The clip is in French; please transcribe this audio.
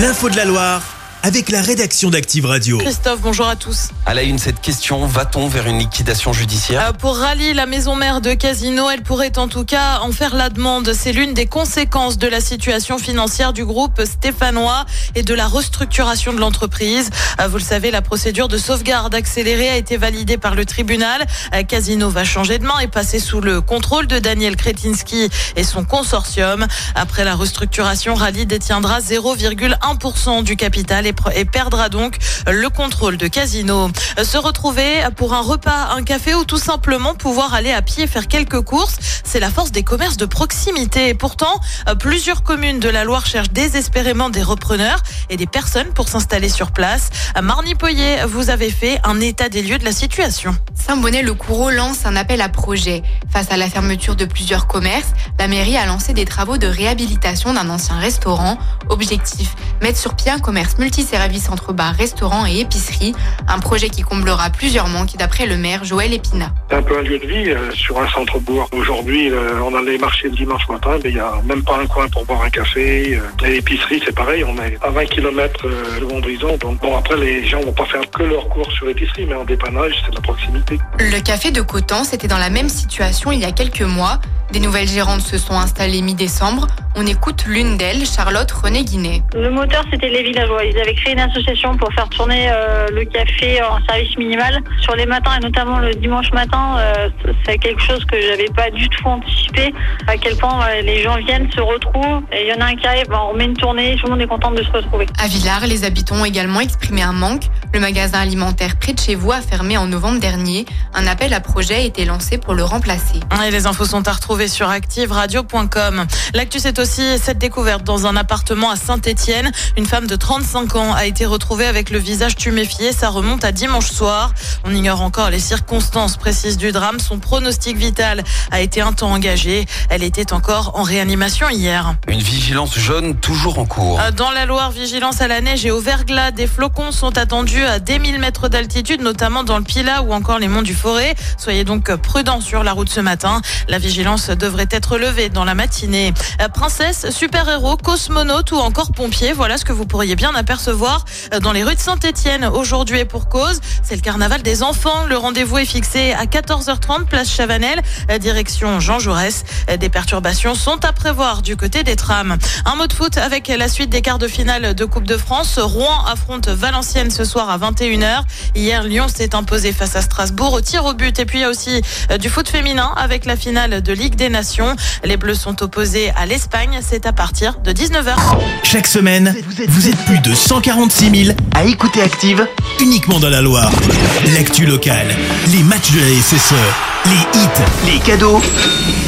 L'info de la Loire avec la rédaction d'Active Radio. Christophe, bonjour à tous. À la une, cette question, va-t-on vers une liquidation judiciaire? Euh, Pour Rally, la maison mère de Casino, elle pourrait en tout cas en faire la demande. C'est l'une des conséquences de la situation financière du groupe stéphanois et de la restructuration de l'entreprise. Euh, Vous le savez, la procédure de sauvegarde accélérée a été validée par le tribunal. Euh, Casino va changer de main et passer sous le contrôle de Daniel Kretinsky et son consortium. Après la restructuration, Rally détiendra 0,1% du capital et et perdra donc le contrôle de Casino. Se retrouver pour un repas, un café ou tout simplement pouvoir aller à pied faire quelques courses, c'est la force des commerces de proximité. Et pourtant, plusieurs communes de la Loire cherchent désespérément des repreneurs et des personnes pour s'installer sur place. À Marny-Poyer, vous avez fait un état des lieux de la situation. Saint-Bonnet-le-Coureau lance un appel à projet. Face à la fermeture de plusieurs commerces, la mairie a lancé des travaux de réhabilitation d'un ancien restaurant. Objectif, mettre sur pied un commerce multiservice entre bar, restaurant et épicerie. Un projet qui comblera plusieurs manques d'après le maire Joël Épinat. C'est un peu un lieu de vie euh, sur un centre-bourg. Aujourd'hui, euh, on allait marcher le dimanche matin, mais il n'y a même pas un coin pour boire un café. Euh, L'épicerie, c'est pareil, on est à 20 km de Mondrison. Donc bon, après, les gens vont pas faire que leur cours sur l'épicerie, mais en dépannage, c'est de la proximité. Le café de Cotan, c'était dans la même situation il y a quelques mois. Des nouvelles gérantes se sont installées mi-décembre. On écoute l'une d'elles, Charlotte René Guinet. Le moteur, c'était les villageois. Ils avaient créé une association pour faire tourner euh, le café en service minimal. Sur les matins, et notamment le dimanche matin, euh, c'est quelque chose que j'avais pas du tout anticipé. À quel point euh, les gens viennent, se retrouvent. Et il y en a un qui arrive, ben, on met une tournée, tout le monde est content de se retrouver. À Villars, les habitants ont également exprimé un manque. Le magasin alimentaire près de chez vous a fermé en novembre dernier. Un appel à projet a été lancé pour le remplacer. Et les infos sont à retrouver sur activeradio.com. L'actu, c'est aussi cette découverte dans un appartement à Saint-Étienne. Une femme de 35 ans a été retrouvée avec le visage tuméfié. Ça remonte à dimanche soir. On ignore encore les circonstances précises du drame. Son pronostic vital a été un temps engagé. Elle était encore en réanimation hier. Une vigilance jaune toujours en cours. Euh, Dans la Loire, vigilance à la neige et au verglas. Des flocons sont attendus à des 1000 mètres d'altitude, notamment dans le Pila ou encore les monts du Forêt. Soyez donc prudents sur la route ce matin. La vigilance devrait être levée dans la matinée. Euh, Princesse, super-héros, cosmonaute ou encore pompier, voilà ce que vous pourriez bien apercevoir euh, dans les rues de Saint-Étienne aujourd'hui et pour cause. C'est le carnaval des enfants. Le rendez-vous est fixé à 14h30, place Chavanel, direction Jean Jaurès. Des perturbations sont à prévoir du côté des trams. Un mot de foot avec la suite des quarts de finale de Coupe de France. Rouen affronte Valenciennes ce soir à 21h. Hier, Lyon s'est imposé face à Strasbourg au tir au but. Et puis il y a aussi euh, du foot féminin avec la finale de Ligue des Nations. Les Bleus sont opposés à l'Espagne. C'est à partir de 19h. Chaque semaine, vous êtes plus de 146 000 à écouter Active uniquement dans la Loire. L'actu locale, les matchs de la SSE, les hits, les cadeaux,